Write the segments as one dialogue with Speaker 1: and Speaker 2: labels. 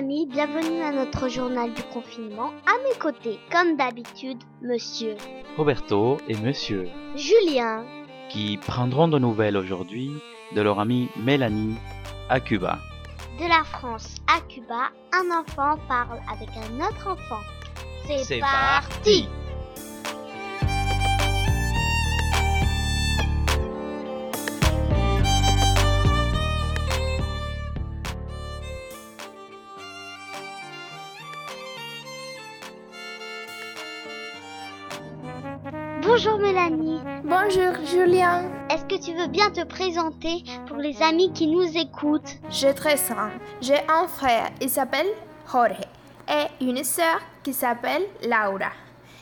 Speaker 1: Amis, bienvenue à notre journal du confinement. À mes côtés, comme d'habitude, monsieur
Speaker 2: Roberto et Monsieur,
Speaker 1: Julien.
Speaker 2: qui prendront de nouvelles aujourd'hui de leur amie Mélanie à Cuba.
Speaker 1: De la France à Cuba, un enfant parle avec un autre enfant. C'est parti Bonjour Mélanie,
Speaker 3: Bonjour Julien,
Speaker 1: est-ce que tu veux bien te présenter pour les amis qui nous écoutent?
Speaker 3: J'ai 13 ans. J'ai un frère, il s'appelle Jorge, et une sœur qui s'appelle Laura.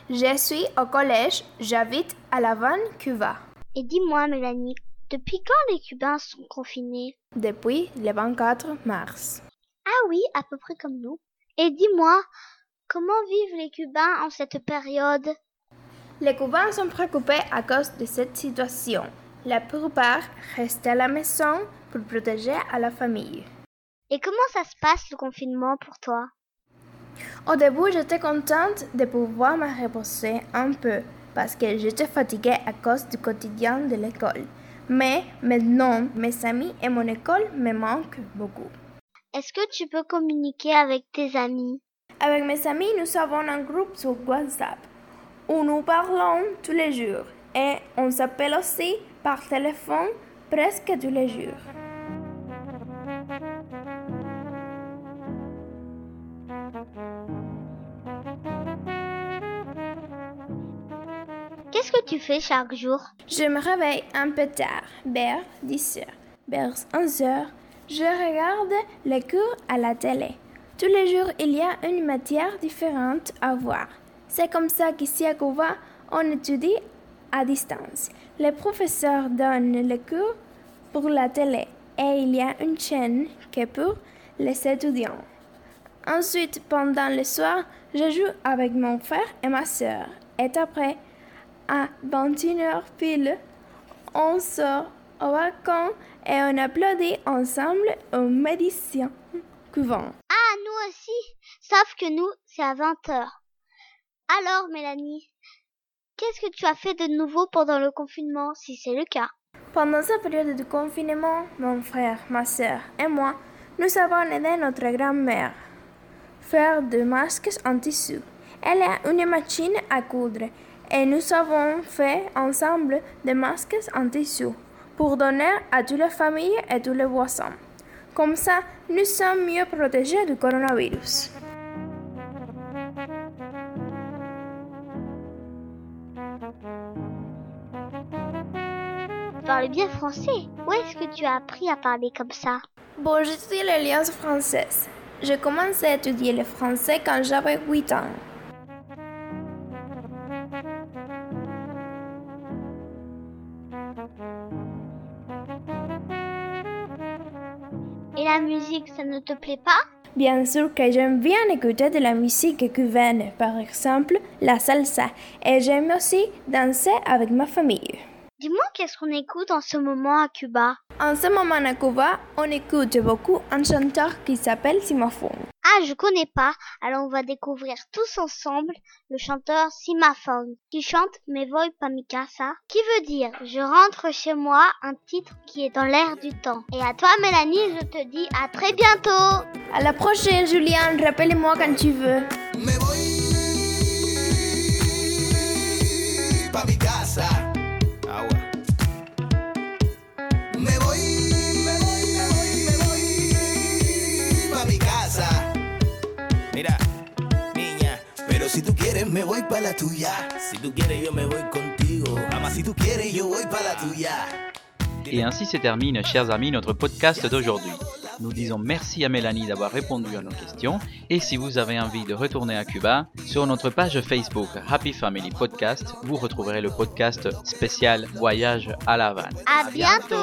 Speaker 3: Je suis au collège, j'habite à La Havane, Cuba,
Speaker 1: Et dis-moi Mélanie, depuis quand les Cubains sont confinés?
Speaker 3: Depuis le 24 mars.
Speaker 1: Ah oui, à peu près comme nous. Et dis-moi, comment vivent les Cubains en cette période?
Speaker 3: Les Cubains sont préoccupés à cause de cette situation. La plupart restent à la maison pour protéger à la famille.
Speaker 1: Et comment ça se passe le confinement pour toi?
Speaker 3: Au début, j'étais contente de pouvoir me reposer un peu parce que j'étais fatiguée à cause du quotidien de l'école. Mais maintenant, mes amis et mon école me manquent beaucoup.
Speaker 1: Est-ce que tu peux communiquer avec tes amis?
Speaker 3: Avec mes amis, nous avons un groupe sur WhatsApp où nous parlons tous les jours et on s'appelle aussi par téléphone presque tous les jours.
Speaker 1: Qu'est-ce que tu fais chaque jour?
Speaker 3: Je me réveille un peu tard, vers 10 heures, vers 11 heures. Je regarde les cours à la télé. Tous les jours, il y a une matière différente à voir. C'est comme ça qu'ici à Cuba, on étudie à distance. Les professeurs donnent les cours pour la télé et il y a une chaîne qui est pour les étudiants. Ensuite, pendant le soir, je joue avec mon frère et ma sœur. Et après, à 21h pile, on sort au balcon et on applaudit ensemble aux médecins couvent.
Speaker 1: Ah, nous aussi Sauf que nous, c'est à 20h. Alors Mélanie, qu'est-ce que tu as fait de nouveau pendant le confinement, si c'est le cas?
Speaker 3: Pendant cette période de confinement, mon frère, ma sœur et moi, nous avons aidé notre grand-mère faire des masques en tissu. Elle a une machine à coudre et nous avons fait ensemble des masques en tissu pour donner à toutes les familles et tous les voisins. Comme ça, nous sommes mieux protégés du coronavirus.
Speaker 1: Parles bien français. Où est-ce que tu as appris à parler comme ça?
Speaker 3: Bon, j'étudie l'Alliance française. J'ai commencé à étudier le français quand j'avais 8 ans.
Speaker 1: Et la musique, ça ne te plaît pas?
Speaker 3: Bien sûr que j'aime bien écouter de la musique cubaine, par exemple la salsa, et j'aime aussi danser avec ma famille.
Speaker 1: Dis-moi qu'est-ce qu'on écoute en ce moment à Cuba?
Speaker 3: En ce moment à Cuba, on écoute beaucoup un chanteur qui s'appelle Simophone.
Speaker 1: Ah, je connais pas. Alors on va découvrir tous ensemble le chanteur Simaphone qui chante Me voy pa mi casa, qui veut dire je rentre chez moi, un titre qui est dans l'air du temps. Et à toi Mélanie, je te dis à très bientôt.
Speaker 3: À la prochaine, Julien, rappelle-moi quand tu veux.
Speaker 4: Me voy pa mi casa. Quieres me voy pa la tuya. Si tú quieres yo me voy contigo. Mamá, si tú quieres yo voy pa la tuya.
Speaker 2: Et ainsi se termine, chers amis, notre podcast d'aujourd'hui. Nous disons merci à Mélanie d'avoir répondu à nos questions et si vous avez envie de retourner à Cuba, sur notre page Facebook Happy Family Podcast, vous retrouverez le podcast spécial Voyage à La Havane.
Speaker 1: À bientôt.